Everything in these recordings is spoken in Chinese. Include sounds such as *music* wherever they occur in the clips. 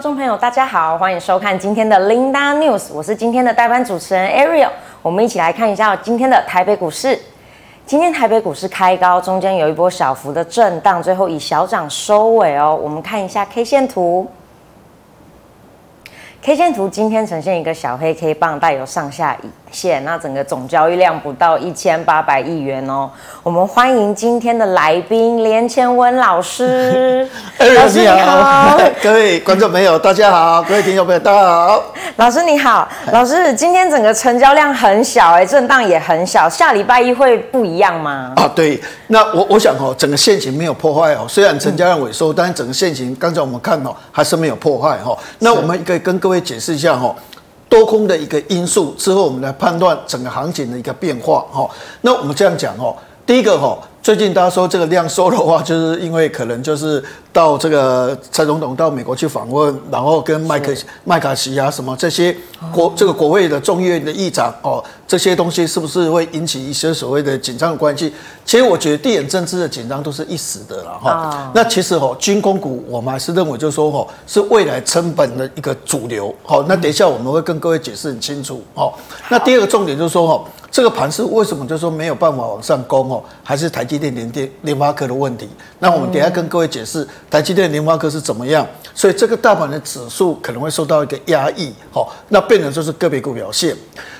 观众朋友，大家好，欢迎收看今天的 Linda News，我是今天的代班主持人 Ariel，我们一起来看一下今天的台北股市。今天台北股市开高，中间有一波小幅的震荡，最后以小涨收尾哦。我们看一下 K 线图。K 线图今天呈现一个小黑 K 棒，带有上下影线，那整个总交易量不到一千八百亿元哦。我们欢迎今天的来宾连千文老师，*laughs* 老师你好，*laughs* 各位观众朋友大家好，各位听众朋友大家好。老师你好，老师，今天整个成交量很小，哎，震荡也很小，下礼拜一会不一样吗？啊，对，那我我想哦，整个线型没有破坏哦，虽然成交量萎缩，嗯、但是整个线型刚才我们看哦，还是没有破坏哈。那我们可以跟各位解释一下哈，多空的一个因素之后，我们来判断整个行情的一个变化哈。那我们这样讲哦，第一个哈。最近大家说这个量缩的话，就是因为可能就是到这个蔡总统到美国去访问，然后跟麦克麦卡锡啊什么这些国这个国会的众议院的议长哦，这些东西是不是会引起一些所谓的紧张的关系？其实我觉得地缘政治的紧张都是一时的了哈。那其实哦，军工股我们还是认为就是说哦，是未来成本的一个主流。好，那等一下我们会跟各位解释很清楚。哦，那第二个重点就是说哦。这个盘是为什么就是说没有办法往上攻哦？还是台积电、联电、联发科的问题？那我们等下跟各位解释台积电、联发科是怎么样。所以这个大盘的指数可能会受到一个压抑，好，那变成就是个别股表现。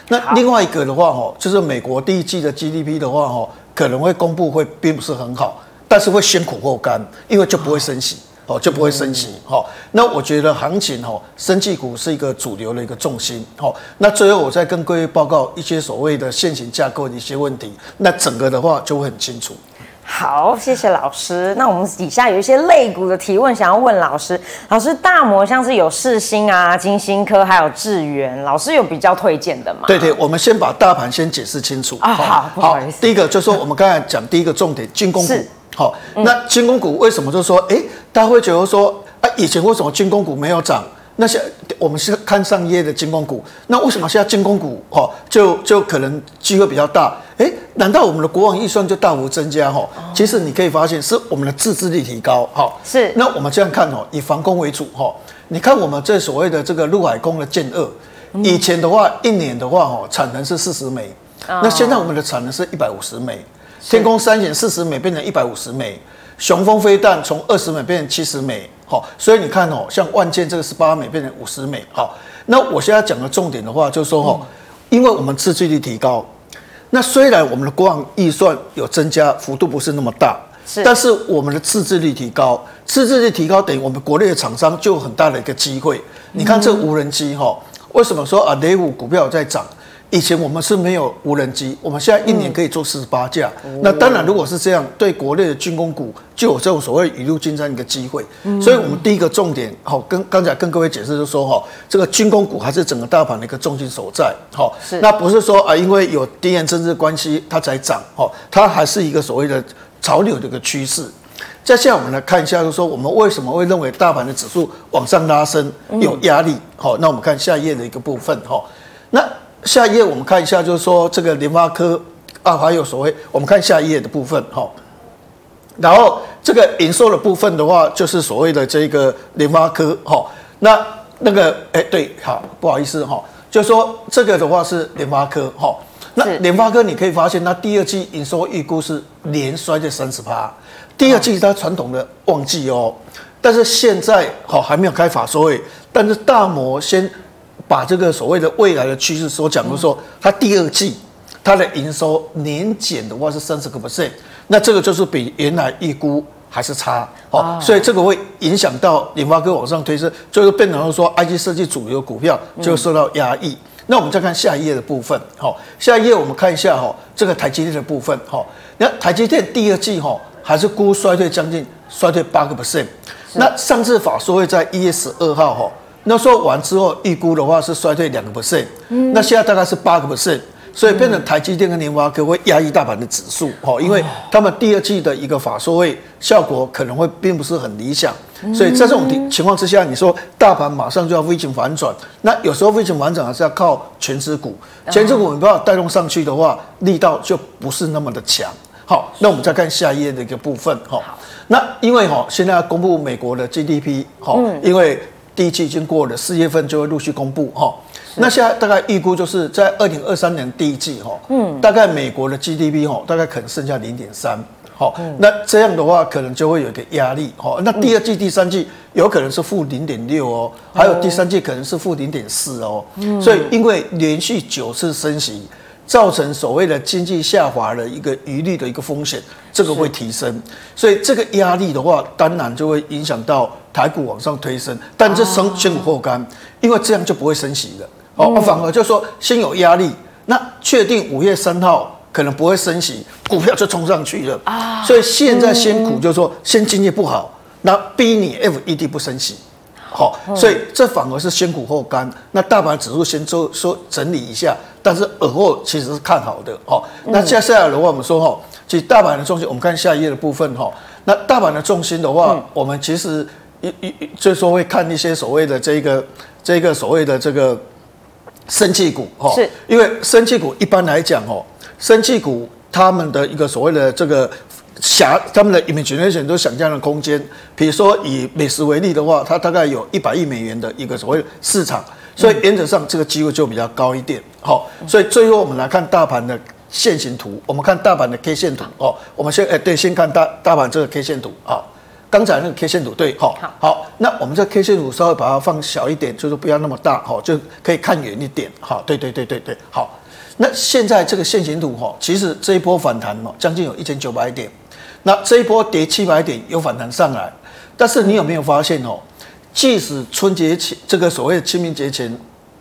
那另外一个的话，哈，就是美国第一季的 GDP 的话，哈，可能会公布会并不是很好，但是会先苦后甘，因为就不会升息。哦，就不会升息。好，那我觉得行情哦，生技股是一个主流的一个重心。好，那最后我再跟各位报告一些所谓的现行架构的一些问题，那整个的话就会很清楚。好，谢谢老师。那我们底下有一些类股的提问，想要问老师。老师，大摩像是有世芯啊、金星科，还有智源，老师有比较推荐的吗？对对，我们先把大盘先解释清楚。啊，好，不好意思。第一个就是说，我们刚才讲第一个重点，军工股。好，那军工股为什么就是说，哎、欸？大家会觉得说啊，以前为什么军工股没有涨？那些我们是看上一页的军工股，那为什么现在军工股哈就就可能机会比较大？哎，难道我们的国防预算就大幅增加哈？其实你可以发现是我们的自制力提高哈。是。那我们这样看哦，以防空为主哈。你看我们这所谓的这个陆海空的舰二，以前的话一年的话哈产能是四十枚，那现在我们的产能是一百五十枚，天空三险四十美变成一百五十美。雄风飞弹从二十美变成七十美，好，所以你看哦，像万箭这个十八美变成五十美，好，那我现在讲的重点的话，就是说哦，因为我们自制力提高，那虽然我们的国防预算有增加，幅度不是那么大，是，但是我们的自制力提高，自制力提高等于我们国内的厂商就有很大的一个机会。你看这无人机哈，为什么说啊雷虎股票在涨？以前我们是没有无人机，我们现在一年可以做四十八架。那当然，如果是这样，对国内的军工股就有这种所谓雨露均沾的一个机会。所以，我们第一个重点，好，跟刚才跟各位解释就是说，哈，这个军工股还是整个大盘的一个重心所在。好，那不是说啊，因为有地缘政治关系它才涨，哦，它还是一个所谓的潮流的一个趋势。接下来我们来看一下，就是说我们为什么会认为大盘的指数往上拉升有压力？好，那我们看下一页的一个部分，哈，那。下一页我们看一下，就是说这个联发科啊，还有所谓我们看下一页的部分哈。然后这个营收的部分的话，就是所谓的这个联发科哈。那那个哎对，好不好意思哈，就是说这个的话是联发科哈。那联发科你可以发现，它第二季营收预估是连衰的三十趴。第二季它传统的旺季哦，但是现在好还没有开法说会，但是大摩先。把这个所谓的未来的趋势所讲的说，它第二季它的营收年减的话是三十个 percent，那这个就是比原来预估还是差。哦，所以这个会影响到联发科往上推升，就是变成说 IG 设计主流股票就会受到压抑。那我们再看下一页的部分，好，下一页我们看一下哈，这个台积电的部分哈，那台积电第二季哈还是估衰退将近衰退八个 percent，那上次法说会在一月十二号哈。那说完之后，预估的话是衰退两个 percent，那现在大概是八个 percent，所以变成台积电跟联发科会压抑大盘的指数，哈，因为他们第二季的一个法说会效果可能会并不是很理想，所以在这种情况之下，你说大盘马上就要微型反转，那有时候微型反转还是要靠全指股，全指股没办法带动上去的话，力道就不是那么的强。好，那我们再看下一页的一个部分，哈，那因为哈现在要公布美国的 GDP，哈，因为。第一季已经过了，四月份就会陆续公布哈。那现在大概预估就是在二零二三年第一季哈，嗯，大概美国的 GDP 哈，大概可能剩下零点三，好，那这样的话可能就会有一个压力，哈，那第二季、第三季有可能是负零点六哦，还有第三季可能是负零点四哦，所以因为连续九次升息，造成所谓的经济下滑的一个余力的一个风险，这个会提升，所以这个压力的话，当然就会影响到台股往上推升，但这升先苦后甘，因为这样就不会升息了。哦，反而就是说先有压力，那确定五月三号可能不会升息，股票就冲上去了。啊。所以现在先苦就是说先经济不好，那逼你 FED 不升息，好，所以这反而是先苦后甘。那大盘指数先做说整理一下，但是耳后其实是看好的。好，那接下来的话我们说哈，其实大盘的重心，我们看下一页的部分哈。那大盘的重心的话，我们其实一一就是说会看一些所谓的这个这个所谓的这个。生气股哈，是因为生气股一般来讲哦，生气股他们的一个所谓的这个想他们的 imagination 都想象的空间，比如说以美食为例的话，它大概有一百亿美元的一个所谓市场，所以原则上这个机会就比较高一点。好，所以最后我们来看大盘的线形图，我们看大盘的 K 线图哦，我们先哎对，先看大大盘这个 K 线图啊。刚才那个 K 线图对，好，好，那我们这 K 线图稍微把它放小一点，就是不要那么大，好，就可以看远一点，好，对对对对对，好。那现在这个线形图哈，其实这一波反弹哦，将近有一千九百点，那这一波跌七百点有反弹上来，但是你有没有发现哦，即使春节前这个所谓的清明节前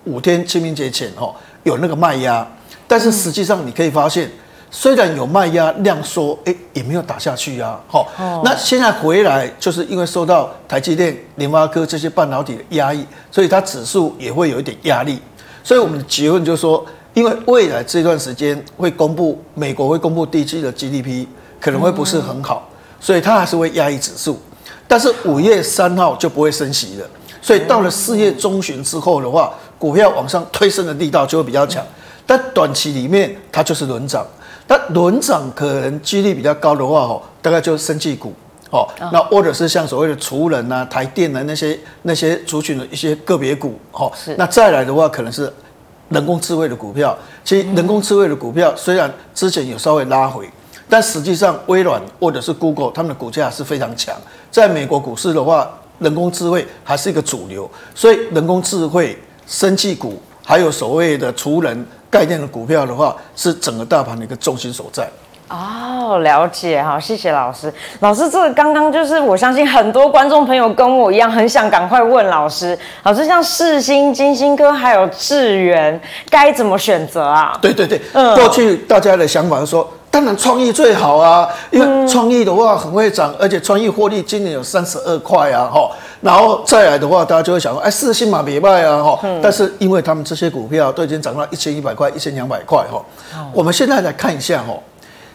五天，清明节前哦有那个卖压，但是实际上你可以发现。虽然有卖压量缩，哎，也没有打下去啊。好，那现在回来，就是因为受到台积电、联发科这些半导体的压抑，所以它指数也会有一点压力。所以我们的结论就是说，因为未来这段时间会公布美国会公布第一季的 GDP，可能会不是很好，所以它还是会压抑指数。但是五月三号就不会升息了，所以到了四月中旬之后的话，股票往上推升的力道就会比较强。但短期里面它就是轮涨。但轮涨可能几率比较高的话，哦，大概就是生技股，哦，那或者是像所谓的储能啊、台电的那些那些族群的一些个别股，哦，那再来的话，可能是人工智慧的股票。其实人工智慧的股票虽然之前有稍微拉回，但实际上微软或者是 Google 他们的股价是非常强。在美国股市的话，人工智慧还是一个主流，所以人工智慧、生技股还有所谓的除人。概念的股票的话，是整个大盘的一个重心所在。哦，了解哈，谢谢老师。老师，这个刚刚就是我相信很多观众朋友跟我一样，很想赶快问老师。老师，像世芯、晶心科还有智源，该怎么选择啊？对对对，嗯，过去大家的想法是说，当然创意最好啊，因为创意的话很会涨，而且创意获利今年有三十二块啊，哈。然后再来的话，大家就会想说，哎，四星嘛别卖啊，哈。但是因为他们这些股票都已经涨到一千一百块、一千两百块，哈。我们现在来看一下，哈，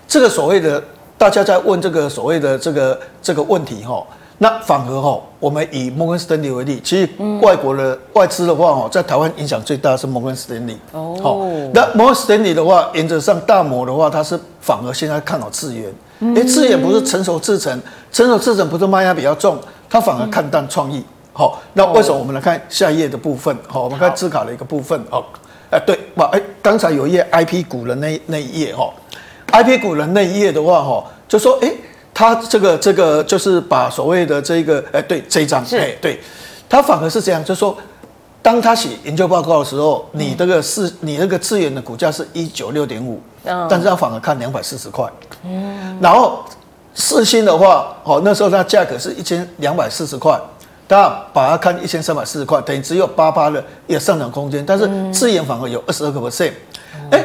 这个所谓的大家在问这个所谓的这个这个问题，哈。那反而哈，我们以摩根士丹利为例，其实外国的外资的话，哈，在台湾影响最大的是摩根士丹利。哦。好，那摩根士丹利的话，原则上大摩的话，它是反而现在看好智原。哎，智源不是成熟制成，成熟制成不是卖压比较重。它反而看淡创意，好，那为什么我们来看下一页的部分？好，我们看字卡的一个部分，哦，哎，对，哇，哎，刚才有一页 IP 股的那那一页，哈，IP 股的那一页的话，哈，就说，哎，他这个这个就是把所谓的这个，哎，对，这一张，哎，对，他反而是这样，就是说，当他写研究报告的时候，你这个是你那个智原的股价是一九六点五，但是他反而看两百四十块，嗯，然后。四星的话，哦，那时候它价格是一千两百四十块，大家把它看一千三百四十块，等于只有八八的也上涨空间，但是智原反而有二十二个 percent，哎，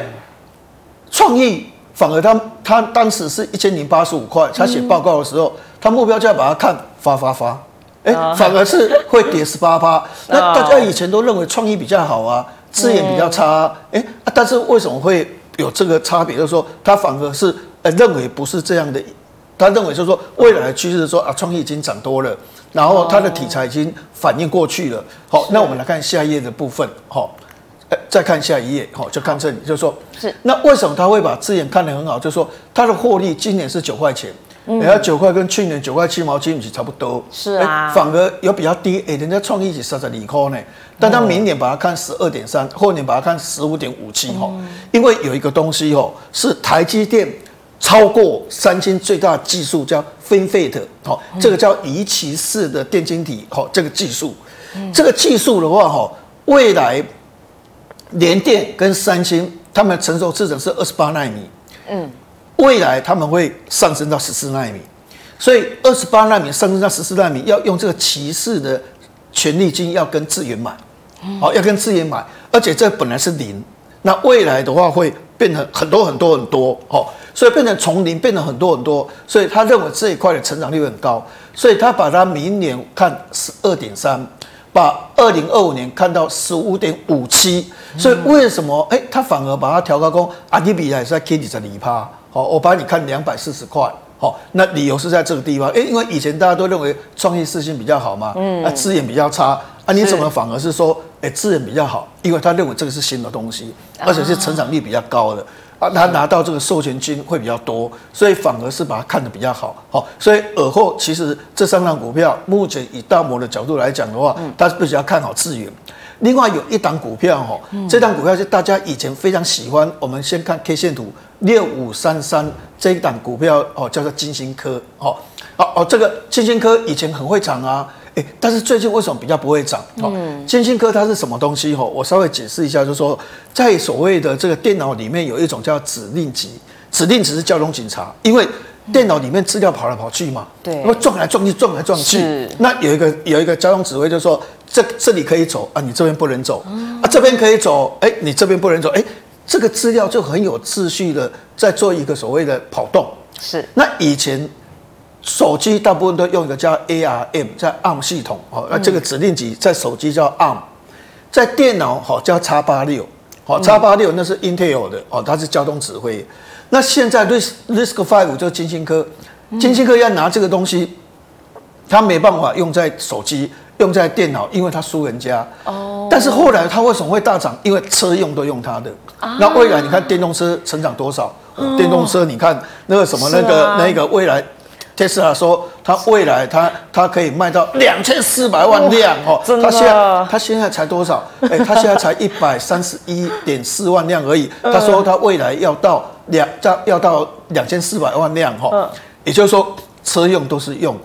创意反而他他当时是一千零八十五块，他写报告的时候，他目标价把它看发发发，哎，反而是会跌十八趴，*laughs* 那大家以前都认为创意比较好啊，字眼比较差，哎，但是为什么会有这个差别？就是说，他反而是呃认为不是这样的。他认为就是说，未来的趋势是说啊，创意已经涨多了，然后它的题材已经反应过去了。好，那我们来看下一页的部分。好，再看下一页。好，就看这里，就是说，是那为什么他会把字眼看得很好？就是说，它的获利今年是九块钱，人家九块跟去年九块七毛七，不是差不多？是啊，欸、反而有比较低。哎、欸，人家创意是三十二块呢，但他明年把它看十二点三，后年把它看十五点五七哈。因为有一个东西哦，是台积电超过三星最大技术叫 FinFET 哦，这个叫移棋式的电晶体哦，这个技术，这个技术的话哈，未来联电跟三星他们成熟制程是二十八纳米，嗯。未来他们会上升到十四纳米，所以二十八纳米上升到十四纳米，要用这个骑士的权利金要跟智源买，好，要跟智源买，而且这本来是零，那未来的话会变成很多很多很多，哦，所以变成从零变成很多很多，所以他认为这一块的成长率很高，所以他把它明年看十二点三，把二零二五年看到十五点五七，所以为什么？哎，他反而把它调高工，阿迪比还是在 K 底在里趴。好，我帮你看两百四十块。好，那理由是在这个地方，诶，因为以前大家都认为创意四星比较好嘛，嗯，啊，资源比较差，啊，你怎么反而是说，诶，资源比较好？因为他认为这个是新的东西，而且是成长率比较高的，啊，他拿到这个授权金会比较多，所以反而是把它看得比较好。好，所以尔后其实这三档股票，目前以大摩的角度来讲的话，他是比较看好智源。另外有一档股票哈，这档股票是大家以前非常喜欢。我们先看 K 线图，六五三三这一档股票哦，叫做金星科哦。哦哦，这个金星科以前很会涨啊，诶，但是最近为什么比较不会涨？哦，金星科它是什么东西？哦，我稍微解释一下，就是说在所谓的这个电脑里面有一种叫指令集，指令集是交通警察，因为。电脑里面资料跑来跑去嘛，对，会撞来撞去，撞来撞去。那有一个有一个交通指挥，就说这这里可以走啊，你这边不能走、嗯、啊，这边可以走，哎，你这边不能走，哎，这个资料就很有秩序的在做一个所谓的跑动。是。那以前手机大部分都用一个叫 ARM，在 ARM 系统哦，那这个指令集在手机叫 ARM，在电脑好叫 X 八六，好 X 八六那是 Intel 的哦，它是交通指挥。那现在 Risk RISC-V 就是金星科，金星科要拿这个东西，它没办法用在手机，用在电脑，因为它输人家。哦。但是后来它为什么会大涨？因为车用都用它的。那未来你看电动车成长多少？电动车你看那个什么那个那个未来，特斯拉说它未来它它可以卖到两千四百万辆哦。真的。他现在它现在才多少？哎，它现在才一百三十一点四万辆而已。他说他未来要到。两要要到两千四百万辆哈，也就是说车用都是用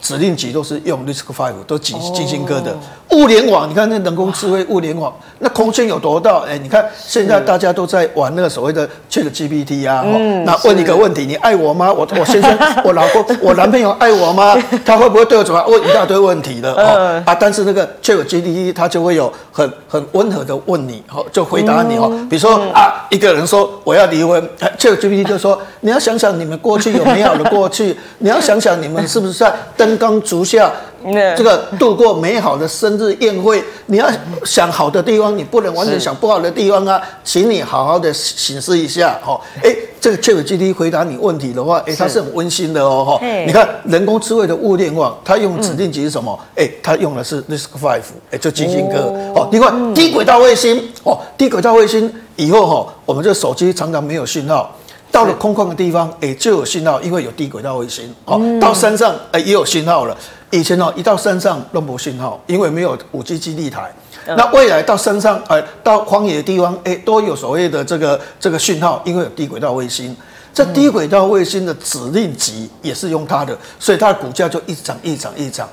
指令集，都是用 RISC-V，都晶晶心科的。物联网，你看那人工智慧物联网，那空间有多大？哎，你看现在大家都在玩那个所谓的 ChatGPT 啊。嗯。那问一个问题，你爱我吗？我我先生，*laughs* 我老公，我男朋友爱我吗？*laughs* 他会不会对我怎么样？问一大堆问题的哦。啊，但是那个 ChatGPT 它就会有很很温和的问你，哦，就回答你哦。比如说啊，一个人说我要离婚，ChatGPT 就说你要想想你们过去有美好的过去，你要想想你们是不是在灯光烛下。这个度过美好的生日宴会，你要想好的地方，你不能完全想不好的地方啊，请你好好的省思一下哈。哎，这个 ChatGPT 回答你问题的话，哎，它是很温馨的哦哈。你看人工智慧的物联网，它用指定集是什么？哎，它用的是 Risk Five，哎，就基金科。哦，另外低轨道卫星哦，低轨道卫星以后哈，我们这手机常常没有信号，到了空旷的地方，哎，就有信号，因为有低轨道卫星。哦，到山上哎也有信号了。以前哦，一到山上都没信号，因为没有五 G 基地台。那未来到山上，呃，到荒野的地方，哎，都有所谓的这个这个讯号，因为有低轨道卫星。这低轨道卫星的指令集也是用它的，所以它的股价就一直涨，一涨，一涨。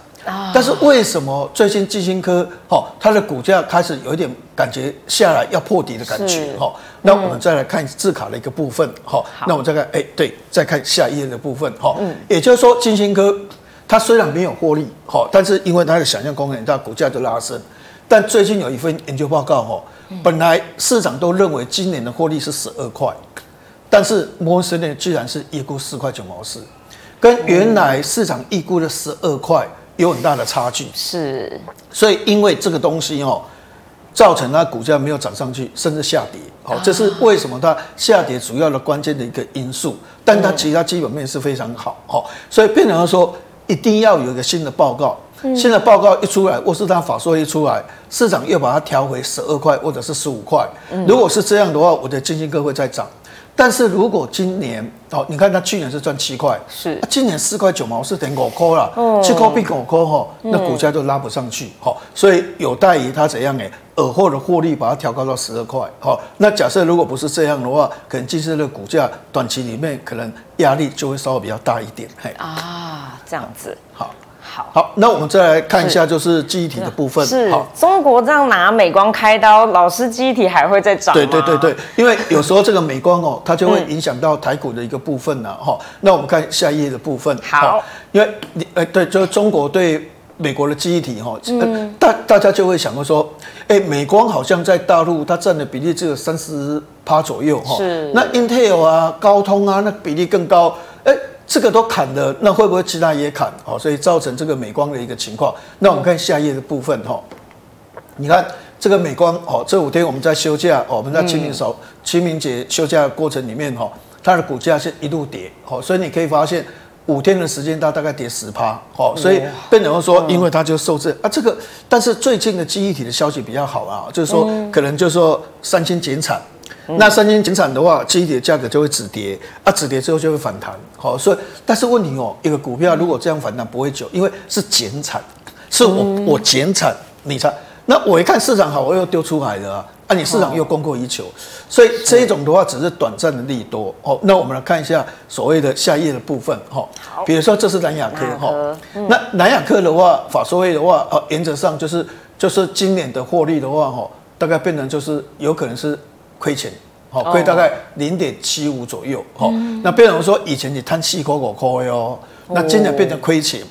但是为什么最近晶心科，哈，它的股价开始有一点感觉下来要破底的感觉，哈？那我们再来看字卡的一个部分，哈。那我们再看，哎，对，再看下一页的部分，哈。嗯。也就是说，晶心科。它虽然没有获利，哈，但是因为它的想象空间很大，股价就拉升。但最近有一份研究报告，哈，本来市场都认为今年的获利是十二块，但是摩根士丹居然是预估四块九毛四，跟原来市场预估的十二块有很大的差距。是，所以因为这个东西，哦，造成它股价没有涨上去，甚至下跌。好，这是为什么它下跌主要的关键的一个因素。但它其他基本面是非常好，好，所以变成说。一定要有一个新的报告，新的报告一出来，沃斯达法说一出来，市场又把它调回十二块或者是十五块。如果是这样的话，我的晶心科会再涨。但是如果今年哦，你看它去年是赚七块，是，啊、今年四块九毛四点五块了，七块变五块哈，那股价就拉不上去，好、嗯，所以有待于它怎样哎，尔后的获利把它调高到十二块，好，那假设如果不是这样的话，可能近期的股价短期里面可能压力就会稍微比较大一点，嘿，啊，这样子，好。好，好，那我们再来看一下，就是记忆体的部分。是，好，中国这样拿美光开刀，老师记忆体还会再涨吗？对对对对，因为有时候这个美光哦，*laughs* 它就会影响到台股的一个部分呢。哈、嗯，那我们看下一页的部分。好，因为你哎，对，就是中国对美国的记忆体哈，嗯，大大家就会想到说，哎，美光好像在大陆它占的比例只有三十趴左右哈。是。那 Intel 啊、高通啊，那比例更高。哎。这个都砍了，那会不会其他也砍？哦，所以造成这个美光的一个情况。那我们看下一页的部分哈，你看这个美光哦，这五天我们在休假，我们在清明守清明节休假的过程里面哈，它的股价是一路跌，哦，所以你可以发现五天的时间它大概跌十趴，哦，所以变成说，因为它就受制啊，这个但是最近的记忆体的消息比较好啊，就是说可能就是说三星减产。那三星减产的话，记忆体的价格就会止跌啊，止跌之后就会反弹。好，所以但是问题哦，一个股票如果这样反弹不会久，因为是减产，是我我减产，你才那我一看市场好，我又丢出来了啊，啊，你市场又供过于求，所以这一种的话只是短暂的利多。哦，那我们来看一下所谓的下一页的部分哈，比如说这是南亚科哈，那南亚科的话，法说会的话，哦，原则上就是就是今年的获利的话，哈，大概变成就是有可能是。亏钱，好亏大概零点七五左右，好，那变成说以前你贪七块五块哟，那今年变成亏钱，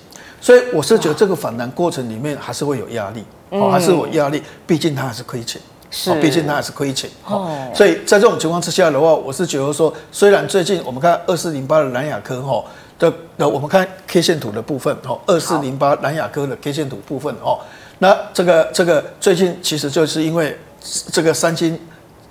所以我是觉得这个反弹过程里面还是会有压力，哦，还是有压力，毕竟它还是亏钱，是，毕竟它还是亏钱，哦，所以在这种情况之下的话，我是觉得说，虽然最近我们看二四零八的南亚科哈的，那我们看 K 线图的部分，哦，二四零八南亚科的 K 线图部分，哦，那这个这个最近其实就是因为这个三星。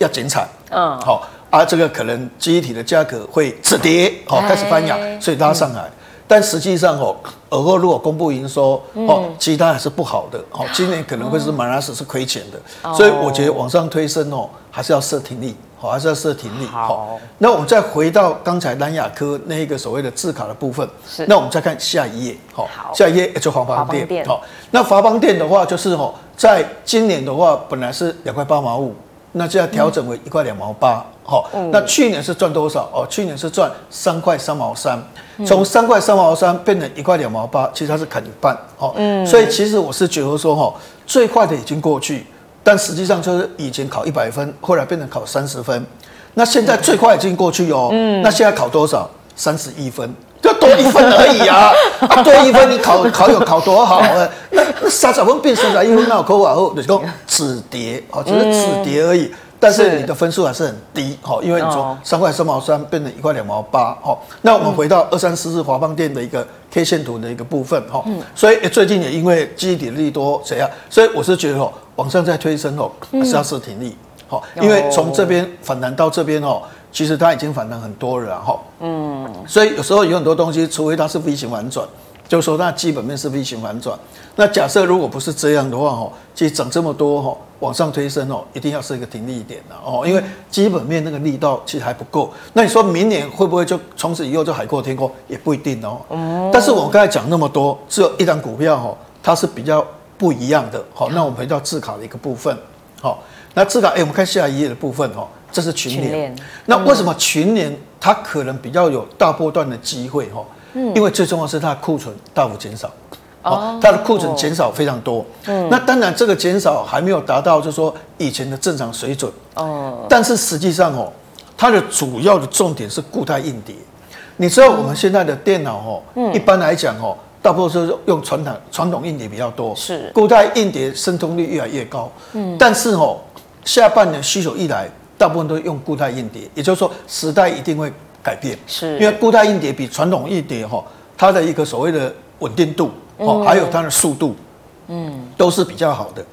要减产，嗯，好，啊，这个可能记忆体的价格会止跌，好，开始翻扬，所以拉上来。嗯、但实际上哦，尔后如果公布营收，哦，其他还是不好的，哦，今年可能会是马拉斯是亏钱的，嗯、所以我觉得往上推升哦，还是要设停利，好，还是要设停利。好，那我们再回到刚才南亚科那一个所谓的字卡的部分，是，那我们再看下一页，好，下一页就华邦电，好，那华邦电的话就是哦，在今年的话本来是两块八毛五。那就要调整为一块两毛八，好，那去年是赚多少？哦，去年是赚三块三毛三，从三块三毛三变成一块两毛八，其实它是砍一半，哦，嗯，所以其实我是觉得说，哈，最快的已经过去，但实际上就是以前考一百分，后来变成考三十分，那现在最快已经过去哦，嗯，那现在考多少？三十一分。就多一分而已啊！*laughs* 啊，多一分，你考考有考多好啊？那那三十分变三十一分，那我考完后就是说止跌，哦，只是止跌而已。但是你的分数还是很低，哈，因为你从三块三毛三变成一块两毛八，哈。那我们回到二三四四华邦电的一个 K 线图的一个部分，哈。所以最近也因为记忆体的利多怎样，所以我是觉得哦，往上再推升哦，还是要设停利，好，因为从这边反弹到这边哦。其实它已经反弹很多了，哈，嗯，所以有时候有很多东西，除非它是 V 型反转，就是说它基本面是 V 型反转。那假设如果不是这样的话，哈，其实涨这么多，哈，往上推升哦，一定要是一个停利点的哦，因为基本面那个力道其实还不够。那你说明年会不会就从此以后就海阔天空？也不一定哦。嗯。但是我刚才讲那么多，只有一档股票，哈，它是比较不一样的。好，那我们回到自考的一个部分，好，那自考，哎，我们看下一页的部分，哈。这是群联，那为什么群联它可能比较有大波段的机会哈？嗯，因为最重要是它的库存大幅减少，哦，它的库存减少非常多。嗯，那当然这个减少还没有达到就是说以前的正常水准。哦，但是实际上哦，它的主要的重点是固态硬碟。你知道我们现在的电脑哦，一般来讲哦，大部分是用传统传统硬碟比较多，是固态硬碟渗透率越来越高。嗯，但是哦，下半年需求一来。大部分都用固态硬碟，也就是说时代一定会改变，是。因为固态硬碟比传统硬碟哈，它的一个所谓的稳定度哦，还有它的速度，嗯，都是比较好的，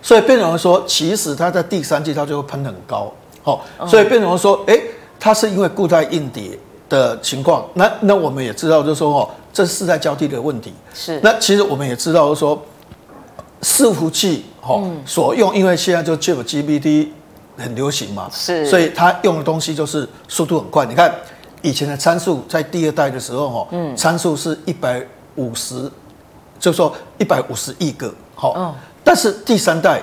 所以变成说，其实它在第三季它就会喷很高，好，所以变成说，哎，它是因为固态硬碟的情况，那那我们也知道，就是说哦，这是世代交替的问题，是，那其实我们也知道，就是说伺服器哈所用，因为现在就 ChatGPT。很流行嘛，是，所以它用的东西就是速度很快。你看以前的参数在第二代的时候，哈，嗯，参数是一百五十，就说一百五十亿个，好，哦，但是第三代。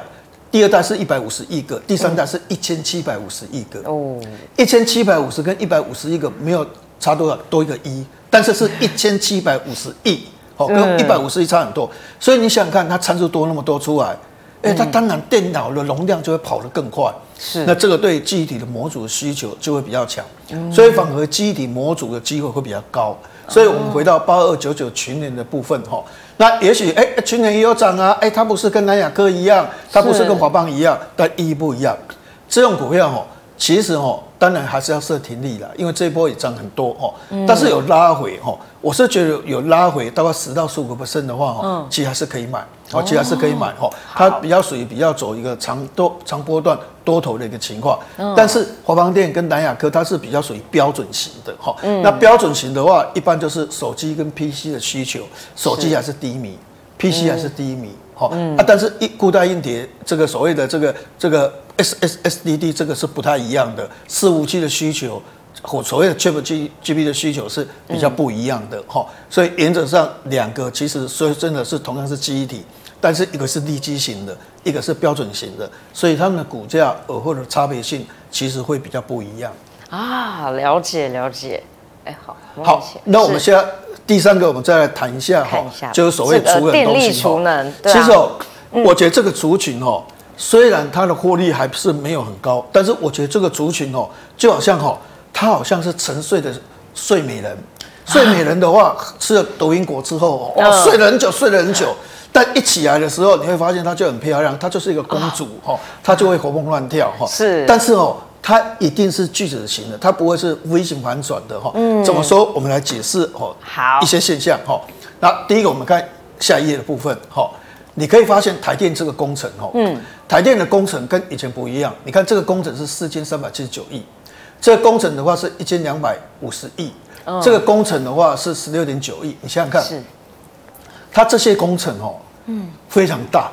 第二代是一百五十亿个，第三代是一千七百五十亿个。哦，一千七百五十跟一百五十亿个没有差多少，多一个一，但是是 *laughs* 一千七百五十亿，好，跟一百五十亿差很多。所以你想想看，它参数多那么多出来，哎，它当然电脑的容量就会跑得更快。是，那这个对记忆体的模组的需求就会比较强，所以反而记忆体模组的机会会比较高。所以我们回到八二九九群联的部分，哈。那也许哎，群联也有涨啊，哎，它不是跟南亚科一样，它不是跟华邦一样，但意义不一样。这种股票哈，其实哈，当然还是要设停利的，因为这一波也涨很多哦，但是有拉回哈，我是觉得有拉回大概十到十五个 percent 的话哦，其实还是可以买。哦，其实还是可以买哦，它比较属于比较走一个长多长波段多头的一个情况。但是华邦电跟南亚科它是比较属于标准型的哈。那标准型的话，一般就是手机跟 PC 的需求，手机还是低迷，PC 还是低迷。好，啊，但是一固态硬碟这个所谓的这个这个 S S S D D 这个是不太一样的，伺服器的需求和所谓的 Chip G G B 的需求是比较不一样的哈。所以原则上两个其实说真的是同样是记忆体。但是一个是立基型的，一个是标准型的，所以他们的股价呃或者差别性其实会比较不一样啊。了解了解，哎，好，好，那我们现在第三个，我们再来谈一下哈，就是所谓储能电力储能。其实哦，我觉得这个族群哦，虽然它的获利还是没有很高，但是我觉得这个族群哦，就好像哈，它好像是沉睡的睡美人。*laughs* 睡美人的话，吃了抖音果之后，*laughs* 哦，睡了很久，睡了很久。*laughs* 但一起来的时候，你会发现她就很漂亮，她就是一个公主哈，她就会活蹦乱跳哈。是，但是哦，她一定是巨子型的，她不会是 V 型反转的哈。嗯，怎么说？我们来解释哦。好，一些现象哈。那第一个，我们看下一页的部分哈。你可以发现台电这个工程哈，嗯，台电的工程跟以前不一样。你看这个工程是四千三百七十九亿，这个工程的话是一千两百五十亿，这个工程的话是十六点九亿。你想想看，是，它这些工程哦。嗯，非常大。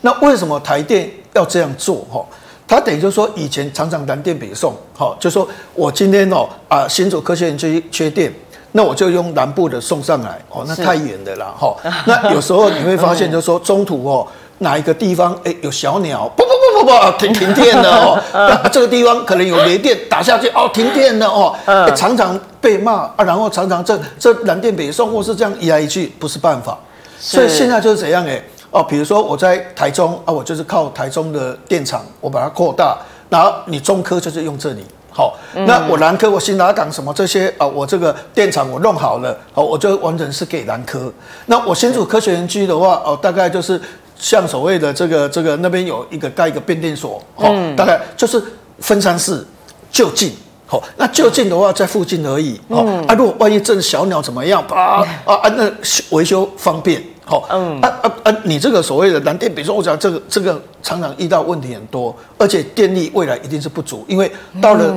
那为什么台电要这样做？哈，它等于就是说，以前常常南电北送，哈，就说我今天哦啊新竹科学园区缺电，那我就用南部的送上来，哦，那太远的啦，哈。*laughs* 那有时候你会发现，就是说中途哦哪一个地方哎有小鸟，不不不不不停 *laughs* 停电了哦，那这个地方可能有雷电打下去哦停电了哦，常常被骂啊，然后常常这这南电北送或是这样一来一去，不是办法。所以现在就是怎样哎哦，比如说我在台中啊，我就是靠台中的电厂，我把它扩大，然后你中科就是用这里，好，那我南科我新达港什么这些啊，我这个电厂我弄好了，好，我就完全是给南科。那我新竹科学园区的话哦，大概就是像所谓的这个这个那边有一个盖一个变电所，好，大概就是分散式就近，哦，那就近的话在附近而已，好啊，如果万一这小鸟怎么样，*laughs* 啊啊啊，那维修方便。好，嗯，啊啊啊！你这个所谓的南电，比如说我讲这个这个常常遇到问题很多，而且电力未来一定是不足，因为到了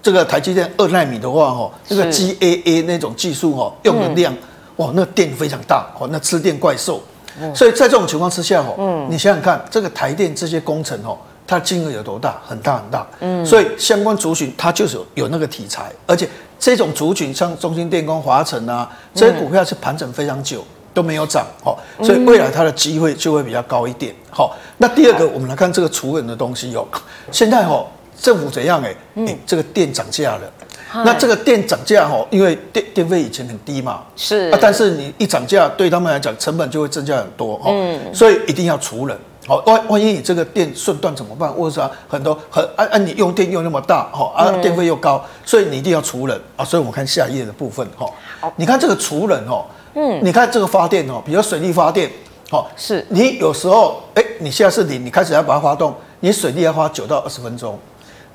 这个台积电二纳米的话，哦，这个 GAA 那种技术哦，用的量，哇，那电非常大，哦，那吃电怪兽。所以在这种情况之下，哦，嗯，你想想看，这个台电这些工程，哦，它金额有多大？很大很大。嗯，所以相关族群它就是有有那个题材，而且这种族群像中兴电工、华晨啊，这些股票是盘整非常久。都没有涨，哦，所以未来它的机会就会比较高一点，好。那第二个，我们来看这个储能的东西哦。现在哦，政府怎样？哎，哎，这个电涨价了。那这个电涨价哦，因为电电费以前很低嘛，是。啊，但是你一涨价，对他们来讲成本就会增加很多，嗯，所以一定要除冷，好。万万一你这个电瞬断怎么办？或者说很多很啊啊你用电用那么大，哈啊，电费又高，所以你一定要除冷啊。所以我们看下一页的部分，哈，你看这个除冷哦。嗯，你看这个发电哦，比如水力发电，好，是。你有时候，哎，你现在是零，你开始要把它发动，你水力要花九到二十分钟，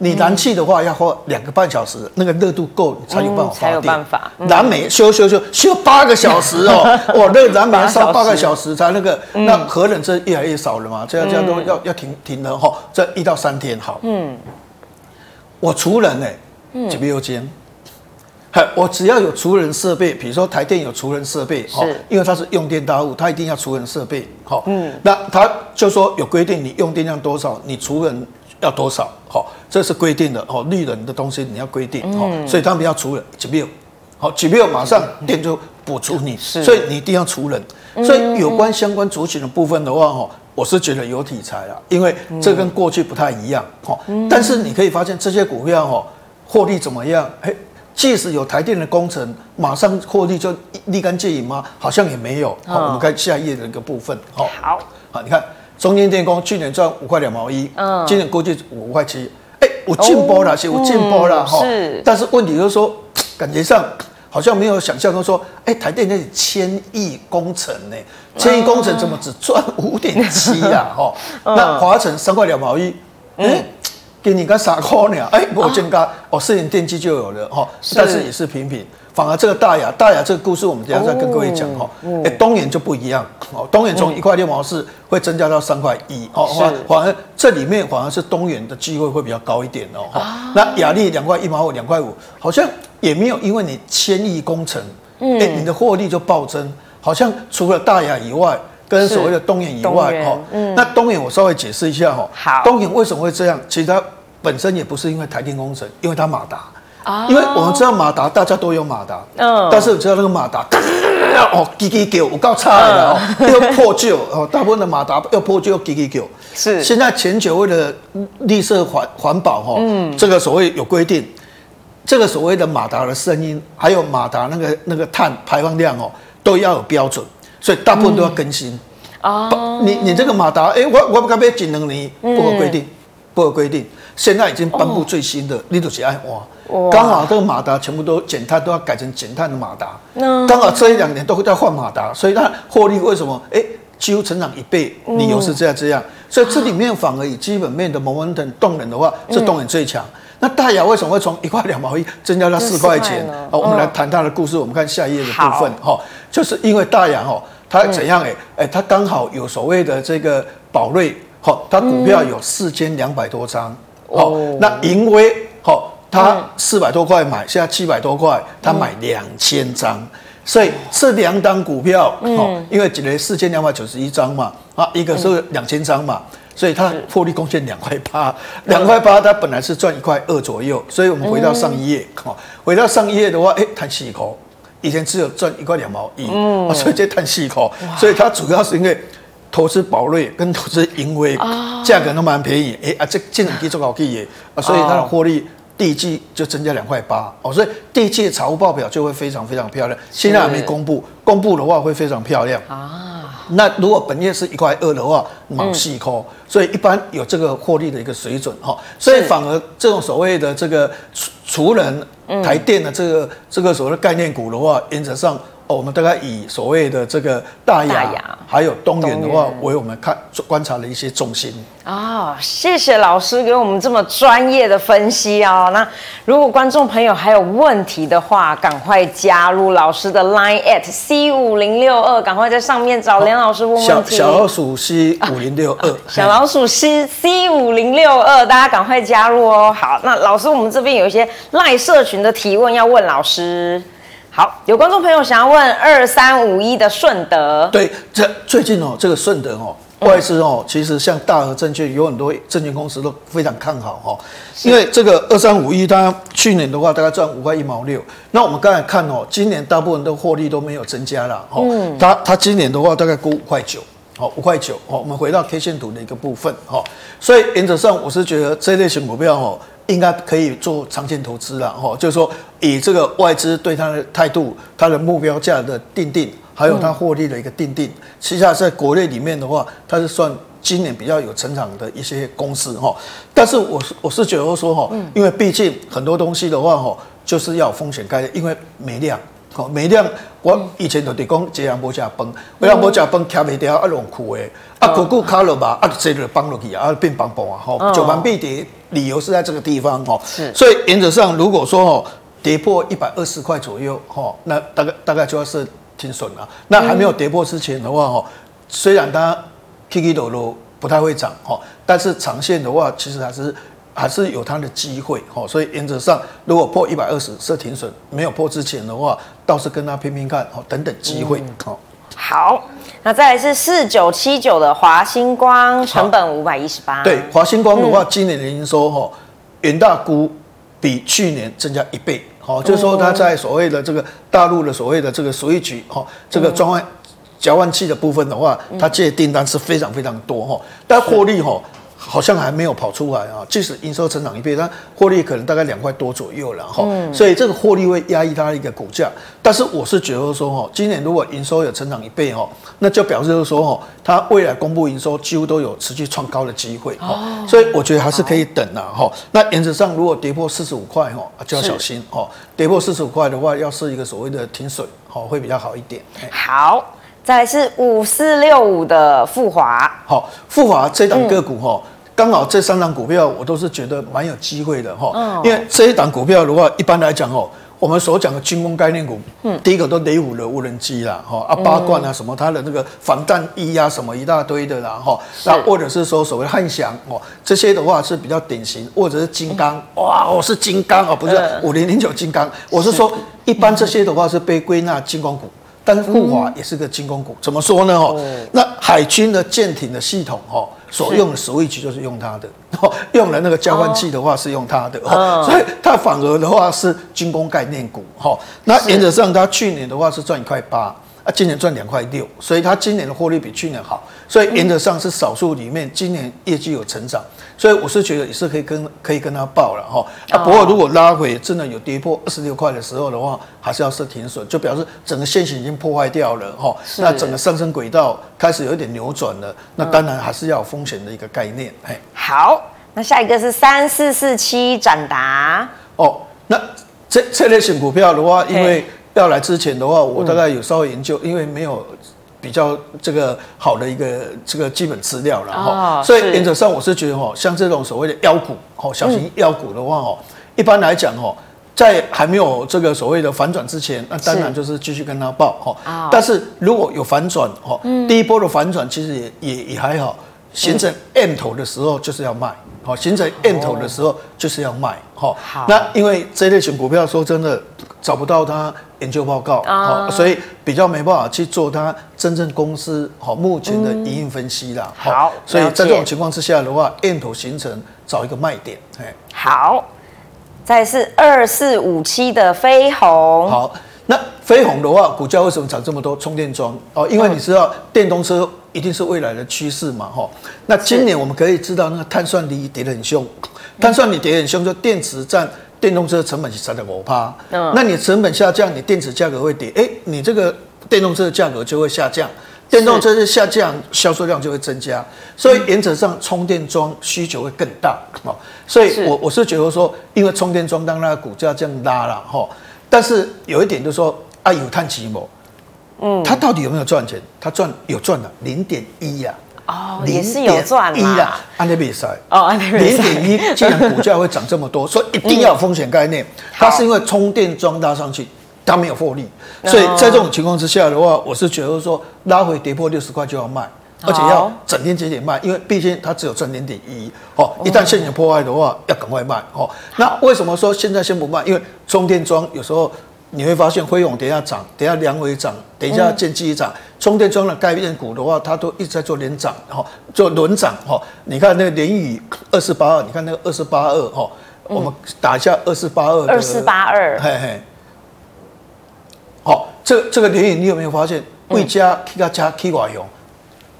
你燃气的话要花两个半小时，那个热度够才有办法发电。才有办法。燃煤修修修修八个小时哦，*laughs* 哇，那个燃煤烧八个小时。才那个，那核能这越来越少了嘛，这样这样都要要停停了哈，这一到三天好。嗯，我除能呢，几倍有钱。我只要有除人设备，比如说台电有除人设备，是，因为它是用电大户，它一定要除人设备，好，嗯，那它就说有规定，你用电量多少，你除能要多少，好，这是规定的，哦，利润的东西你要规定，哦，所以他们要除人，几秒，好，几秒马上店就补足你，所以你一定要除人，所以有关相关族群的部分的话，哈，我是觉得有题材了，因为这跟过去不太一样，哈，但是你可以发现这些股票，哈，获利怎么样？嘿，即使有台电的工程，马上获利就立竿见影吗？好像也没有，好，我们看下一页的一个部分，好，好，你看。中兴电工去年赚五块两毛一，嗯，今年估计五块七，哎，我进步了，是我进步了哈。是，但是问题就是说，感觉上好像没有想象中说，哎，台电那是千亿工程呢，千亿工程怎么只赚五点七啊？*laughs* 哈，那华晨三块两毛一，嗯，给你个傻瓜呢？哎，我见个哦，四年电机就有了哈，但是也是平平。反而这个大亚，大亚这个故事，我们等下再跟各位讲哈。哎，东元就不一样哦，东元从一块六毛四会增加到三块一哦，反反而这里面反而是东元的机会会比较高一点哦。那亚力两块一毛五，两块五，好像也没有因为你千亿工程，哎，你的获利就暴增，好像除了大亚以外，跟所谓的东元以外哈，那东元我稍微解释一下哈。好，东元为什么会这样？其实它本身也不是因为台电工程，因为它马达。因为我们知道马达，大家都有马达，嗯，但是你知道那个马达，*laughs* 哦，叽叽叫，我够差的哦，又破旧哦，大部分的马达又破旧又叽叽叫。是，现在全球为了绿色环环保哈，嗯，这个所谓有规定，这个所谓的马达的声音，还有马达那个那个碳排放量哦，都要有标准，所以大部分都要更新。哦，你你这个马达，哎，我我不该被禁能你不合规定，不合规定，现在已经颁布最新的，你都是爱哇。刚好这个马达全部都减碳，都要改成减碳的马达。刚好这一两年都会在换马达，所以它获利为什么？哎，几乎成长一倍，理由是这样这样。所以这里面反而以基本面的 momentum 动能的话，是动能最强。那大亚为什么会从一块两毛一增加到四块钱？好，我们来谈它的故事。我们看下一页的部分哈，就是因为大亚哈，它怎样？哎哎，它刚好有所谓的这个宝瑞，好，它股票有四千两百多张，好，那盈威，好。他四百多块买，现在七百多块，他买两千张，所以这两档股票，哦，因为只能四千两百九十一张嘛，啊，一个是两千张嘛，所以它获利贡献两块八，两块八，它本来是赚一块二左右，所以我们回到上一页，好，回到上一页的话，哎，叹气口，以前只有赚一块两毛一，嗯，所以这叹气口，所以它主要是因为投资宝瑞跟投资盈威，价格都蛮便宜，哎啊，这这两支做好可以，啊，所以它的获利。第一季就增加两块八哦，所以第一季的财务报表就会非常非常漂亮。现在还没公布，公布的话会非常漂亮啊。那如果本业是一块二的话，毛细抠，所以一般有这个获利的一个水准哈。所以反而这种所谓的这个除除人台电的这个这个所谓的概念股的话，原则上。我们大概以所谓的这个大亚还有东元的话为我们看观察的一些重心啊。谢谢老师给我们这么专业的分析哦。那如果观众朋友还有问题的话，赶快加入老师的 Line at C 五零六二，赶快在上面找梁老师问问题。小老鼠 C 五零六二，小老鼠 C C 五零六二，大家赶快加入哦。好，那老师，我们这边有一些 Line 社群的提问要问老师。好，有观众朋友想要问二三五一的顺德，对，这最近哦，这个顺德哦，外资哦，其实像大和证券有很多证券公司都非常看好哦，因为这个二三五一，它去年的话大概赚五块一毛六，那我们刚才看哦，今年大部分的获利都没有增加了哦，它它今年的话大概估五块九，哦，五块九，哦，我们回到 K 线图的一个部分哦，所以原则上我是觉得这类型股票哦。应该可以做长线投资了哈，就是说以这个外资对它的态度、它的目标价的定定，还有它获利的一个定定，其实在国内里面的话，它是算今年比较有成长的一些公司哈。但是我是我是觉得说哈，因为毕竟很多东西的话哈，就是要风险概念，因为没量，好没量，我以前都得讲这样不加崩，不要不加崩，卡没掉啊龙苦诶，啊股股卡了吧，啊这个崩落去啊变崩崩啊，吼九万必跌。理由是在这个地方哈，是，所以原则上如果说哦跌破一百二十块左右哈，那大概大概就要是停损了。那还没有跌破之前的话哈，虽然它 K K 抖抖不太会涨哈，但是长线的话其实还是还是有它的机会哈。所以原则上如果破一百二十设停损，没有破之前的话，倒是跟他拼拼看哦，等等机会好。好，那再来是四九七九的华星光，成本五百一十八。对，华星光的话，今年的营收哈，元大估比去年增加一倍。好，就是说它在所谓的这个大陆的所谓的这个 Switch 哈，这个装换交换器的部分的话，它接订单是非常非常多哈，但获利哈。好像还没有跑出来啊！即使营收成长一倍，它获利可能大概两块多左右了哈。嗯、所以这个获利会压抑它的一个股价。但是我是觉得说哈，今年如果营收有成长一倍哈，那就表示就是说哈，它未来公布营收几乎都有持续创高的机会哈。哦、所以我觉得还是可以等啊哈。那原则上如果跌破四十五块哈，就要小心哦。跌破四十五块的话，要是一个所谓的停损哦，会比较好一点。好，再来是五四六五的富华。好，富华这档个股哈。嗯刚好这三档股票我都是觉得蛮有机会的哈，因为这一档股票的话，一般来讲哦，我们所讲的军工概念股，嗯，第一个都雷虎的无人机啦，哈啊八冠啊什么它的那个防弹衣啊什么一大堆的啦，哈，那或者是说所谓汉翔哦，这些的话是比较典型，或者是金刚，哇，我是金刚哦，不是五零零九金刚，我是说一般这些的话是被归纳军工股，但是富华也是个军工股，怎么说呢？哦，那海军的舰艇的系统哦。所用的 Switch 就是用它的，*laughs* 用了那个交换器的话是用它的，所以它反而的话是军工概念股，哈。那原则上它去年的话是赚一块八。啊，今年赚两块六，所以它今年的获利比去年好，所以原则上是少数里面今年业绩有成长，所以我是觉得也是可以跟可以跟它报了哈。啊，不过如果拉回真的有跌破二十六块的时候的话，还是要设停损，就表示整个线型已经破坏掉了哈。那整个上升轨道开始有一点扭转了，那当然还是要有风险的一个概念。嘿，好，那下一个是三四四七展达。哦，那这这类型股票的话，因为要来之前的话，我大概有稍微研究，因为没有比较这个好的一个这个基本资料了哈，所以原则上我是觉得哈，像这种所谓的妖股哦，小型妖股的话哦，一般来讲哦，在还没有这个所谓的反转之前，那当然就是继续跟他报哈。但是如果有反转哈，第一波的反转其实也也也还好，形成 M 头的时候就是要卖，好，形成 M 头的时候就是要卖，好。那因为这类型股票说真的。找不到他研究报告，好，所以比较没办法去做他真正公司好目前的营运分析啦。好，所以在这种情况之下的话，M 头形成找一个卖点。好，再是二四五七的飞鸿。好，那飞鸿的话，股价为什么涨这么多？充电桩哦，因为你知道电动车一定是未来的趋势嘛，哈。那今年我们可以知道那个碳酸锂跌得很凶，碳酸锂跌得很凶，就电池占。电动车成本是三点五趴，那你成本下降，你电池价格会跌，哎，你这个电动车的价格就会下降，电动车的下降，销售量就会增加，所以原则上充电桩需求会更大。哦，所以我我是觉得说，因为充电桩当那个股价这样拉了哈，但是有一点就是说，啊有碳期某，嗯，它到底有没有赚钱？它赚有赚了零点一呀。哦，也是有赚啦。安德比赛哦，零点一，既然股价会涨这么多，所以一定要有风险概念。它是因为充电桩拉上去，它没有获利，所以在这种情况之下的话，我是觉得说拉回跌破六十块就要卖，而且要整天节点卖，因为毕竟它只有赚零点一。哦，一旦陷阱破坏的话，要赶快卖。哦，那为什么说现在先不卖？因为充电桩有时候。你会发现辉永等一下涨，等一下梁伟涨，等一下建机涨。充电桩的概念股的话，它都一直在做连涨，哈，做轮涨，哈。你看那个联宇二四八二，你看那个二四八二，哈，我们打一下二四八二。二四八二，嘿嘿。好，这这个联宇你有没有发现？未加 K 加加 K 瓦用，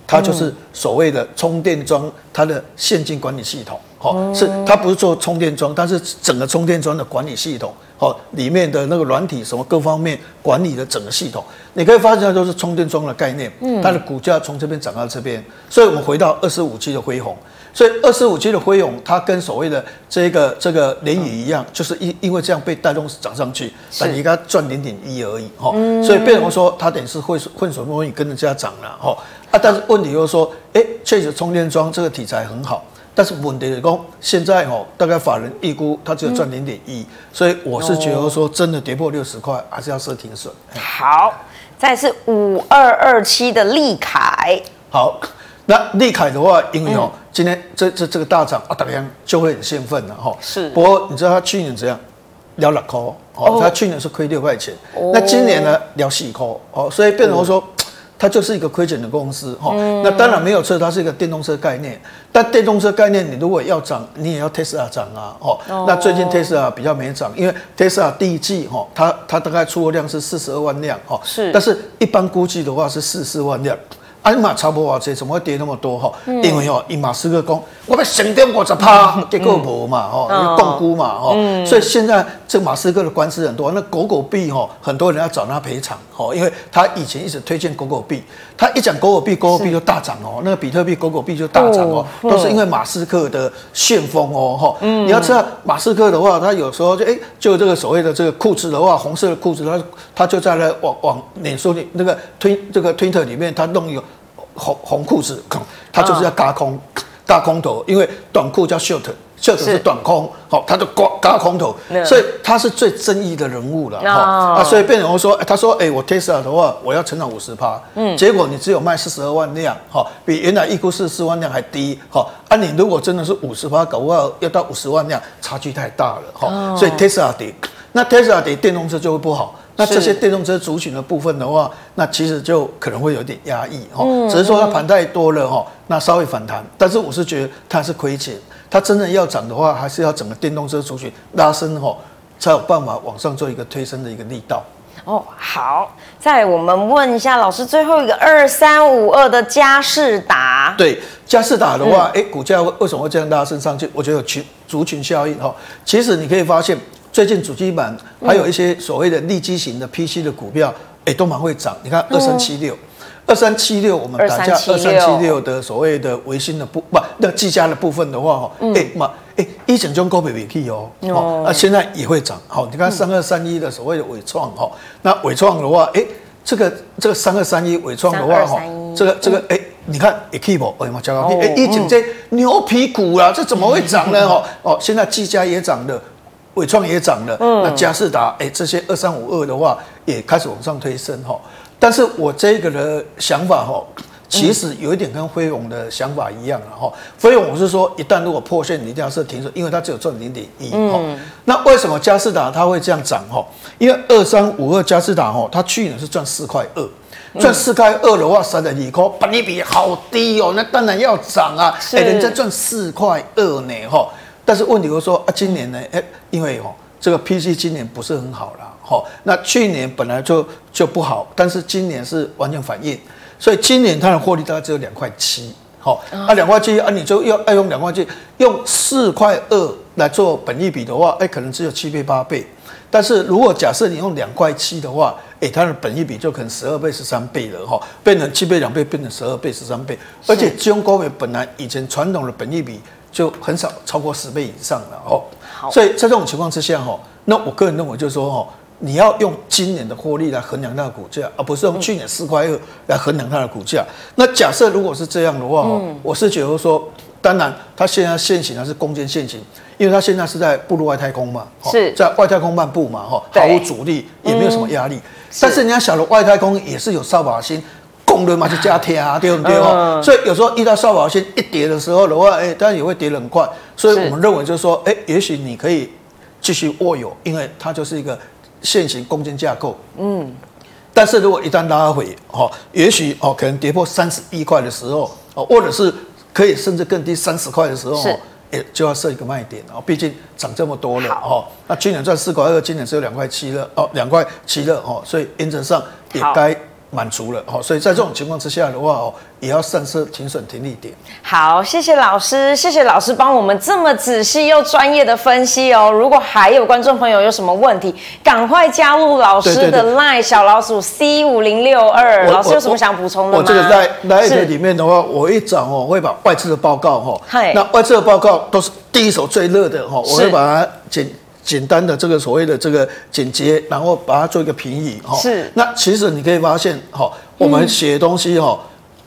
它就是所谓的充电桩，它的现金管理系统，哈，是它不是做充电桩，但是整个充电桩的管理系统。哦，里面的那个软体什么各方面管理的整个系统，你可以发现它都是充电桩的概念。嗯，它的股价从这边涨到这边，所以我们回到二十五期的辉宏，所以二十五期的辉宏，它跟所谓的这个这个联宇一样，就是因因为这样被带动涨上去，但你给它赚零点一而已。哈，所以变成说它等于是混混水摸鱼跟着这样涨了。哈，啊，但是问题就是说，哎，确实充电桩这个题材很好。但是问题是说，现在哦，大概法人预估它只有赚零点一，所以我是觉得说，真的跌破六十块，还是要设停损。好，再是五二二七的利凯。好，那利凯的话，因为哦，今天这这这个大涨啊，大家就会很兴奋了哈。是。不过你知道他去年怎样？聊两块哦，他去年是亏六块钱，那今年呢，聊四块哦，所以变成说。它就是一个亏钱的公司哈。那当然没有车，它是一个电动车概念。但电动车概念，你如果要涨，你也要 Tesla 涨啊。哦，那最近 Tesla 比较没涨，因为 Tesla 第一季哈，它它大概出货量是四十二万辆哈。是。但是一般估计的话是四十四万辆。哎嘛，差不多这怎么会跌那么多哈？因为哦，以马斯克讲，我们升点五十趴，结果无嘛哈，摃龟嘛哈，所以现在这马斯克的官司很多，那狗狗币哈，很多人要找他赔偿哈，因为他以前一直推荐狗狗币，他一讲狗狗币，狗狗币就大涨哦，那个比特币、狗狗币就大涨哦，都是因为马斯克的旋风哦哈。你要知道马斯克的话，他有时候就哎，就这个所谓的这个裤子的话，红色的裤子，他他就在那往往脸书里那个推这个推特里面，他弄一个。红红裤子，他就是要轧空，轧空头，因为短裤叫 short，short 是。短空，好，他就轧轧空头，所以他是最争议的人物了，哈。啊，所以变成说，他说，哎，我 Tesla 的话，我要成长五十趴，嗯，结果你只有卖四十二万辆，哈，比原来预估四十四万辆还低，哈，啊，你如果真的是五十趴，搞不好要到五十万辆，差距太大了，哈，所以 Tesla 跌，那 Tesla 跌，电动车就会不好。那这些电动车族群的部分的话，那其实就可能会有点压抑哈，只是说它盘太多了哈，那稍微反弹，但是我是觉得它是亏钱，它真的要涨的话，还是要整个电动车族群拉升哈，才有办法往上做一个推升的一个力道。哦，好，再我们问一下老师，最后一个二三五二的嘉士达，对，嘉士达的话，哎、嗯，股价为什么会这样拉升上去？我觉得有群族群效应哈，其实你可以发现。最近主机板还有一些所谓的利基型的 PC 的股票，哎，都蛮会涨。你看二三七六，二三七六，我们打价二三七六的所谓的维新的部不那技嘉的部分的话，哈，哎嘛，哎，一整中高比比 K 哦，哦，那现在也会涨。好，你看三二三一的所谓的伟创哈，那伟创的话，哎，这个这个三二三一伟创的话，哈，这个这个哎，你看也 K 不？哎嘛，加高哎，一整这牛皮股啦，这怎么会涨呢？*laughs* 哦，哦，现在技嘉也涨了。纬创也涨了，嗯、那嘉士达哎，这些二三五二的话也开始往上推升哈。但是我这个的想法哈，其实有一点跟飞龙的想法一样了哈。飞龙我是说，一旦如果破线，你一定要设停损，因为它只有赚零点一哈。那为什么嘉士达它会这样涨哈？因为二三五二嘉士达哈，它去年是赚四块二，赚四块二的话，三点二块，本利比好低哦，那当然要涨啊。哎，人家赚四块二呢哈。但是问题就是说啊，今年呢，哎，因为哦，这个 PC 今年不是很好了，哈，那去年本来就就不好，但是今年是完全反应，所以今年它的获利大概只有两块七，好，啊，两块七啊，你就要要用两块七，用四块二来做本益比的话，哎，可能只有七倍八倍，但是如果假设你用两块七的话，哎，它的本益比就可能十二倍十三倍了，哈，变成七倍两倍变成十二倍十三倍，而且中高伟本来以前传统的本益比。就很少超过十倍以上了哦，好，所以在这种情况之下哈，那我个人认为就是说哈，你要用今年的获利来衡量它的股价，而不是用去年四块二来衡量它的股价。那假设如果是这样的话哈，我是觉得说，当然它现在现行还是攻坚现行，因为它现在是在步入外太空嘛，是。在外太空漫步嘛哈，毫无阻力，也没有什么压力。但是人家晓得外太空也是有扫把星。功能嘛就加贴啊，对不对哦？嗯、所以有时候遇到少保线一跌的时候的话，哎，当然也会跌得很快。所以我们认为就是说，哎，也许你可以继续握有，因为它就是一个现行攻坚架构。嗯。但是如果一旦拉回，哦，也许哦，可能跌破三十一块的时候，哦，或者是可以甚至更低三十块的时候，是，哎，就要设一个卖点哦。毕竟涨这么多了，哦，那去年赚四块二，今年只有两块七了，哦，两块七了，哦，所以原则上也该。满足了，好，所以在这种情况之下的话，哦，也要上车停损停利点。好，谢谢老师，谢谢老师帮我们这么仔细又专业的分析哦。如果还有观众朋友有什么问题，赶快加入老师的 LINE 小老鼠 C 五零六二。老师有什么想补充的吗？我这个在 LINE 里面的话，我一早哦会把外资的报告哈，那外资的报告都是第一手最热的哈，我会把它剪。简单的这个所谓的这个简洁，然后把它做一个平移哈。是。那其实你可以发现哈，我们写东西哈，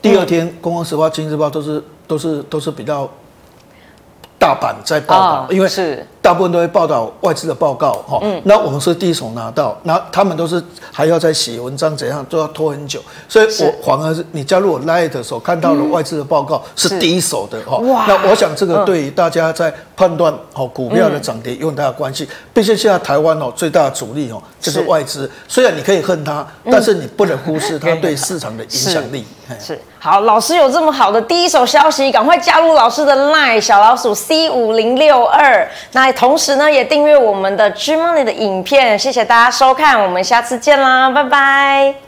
第二天《公共时报》《经济日报》都是都是都是比较大版在报道，因为是大部分都会报道外资的报告，哈，嗯，那我们是第一手拿到，那他们都是还要再写文章，怎样都要拖很久，所以我反而是你加入我 Line 的时候看到了外资的报告是第一手的，哈，那我想这个对于大家在判断好股票的涨跌有很大的关系，毕竟现在台湾哦最大的主力哦就是外资，虽然你可以恨它，但是你不能忽视它 *laughs* 对。市场的影响力，是。好，老师有这么好的第一手消息，赶快加入老师的 Line 小老鼠 C 五零六二，那。同时呢，也订阅我们的 G Money 的影片，谢谢大家收看，我们下次见啦，拜拜。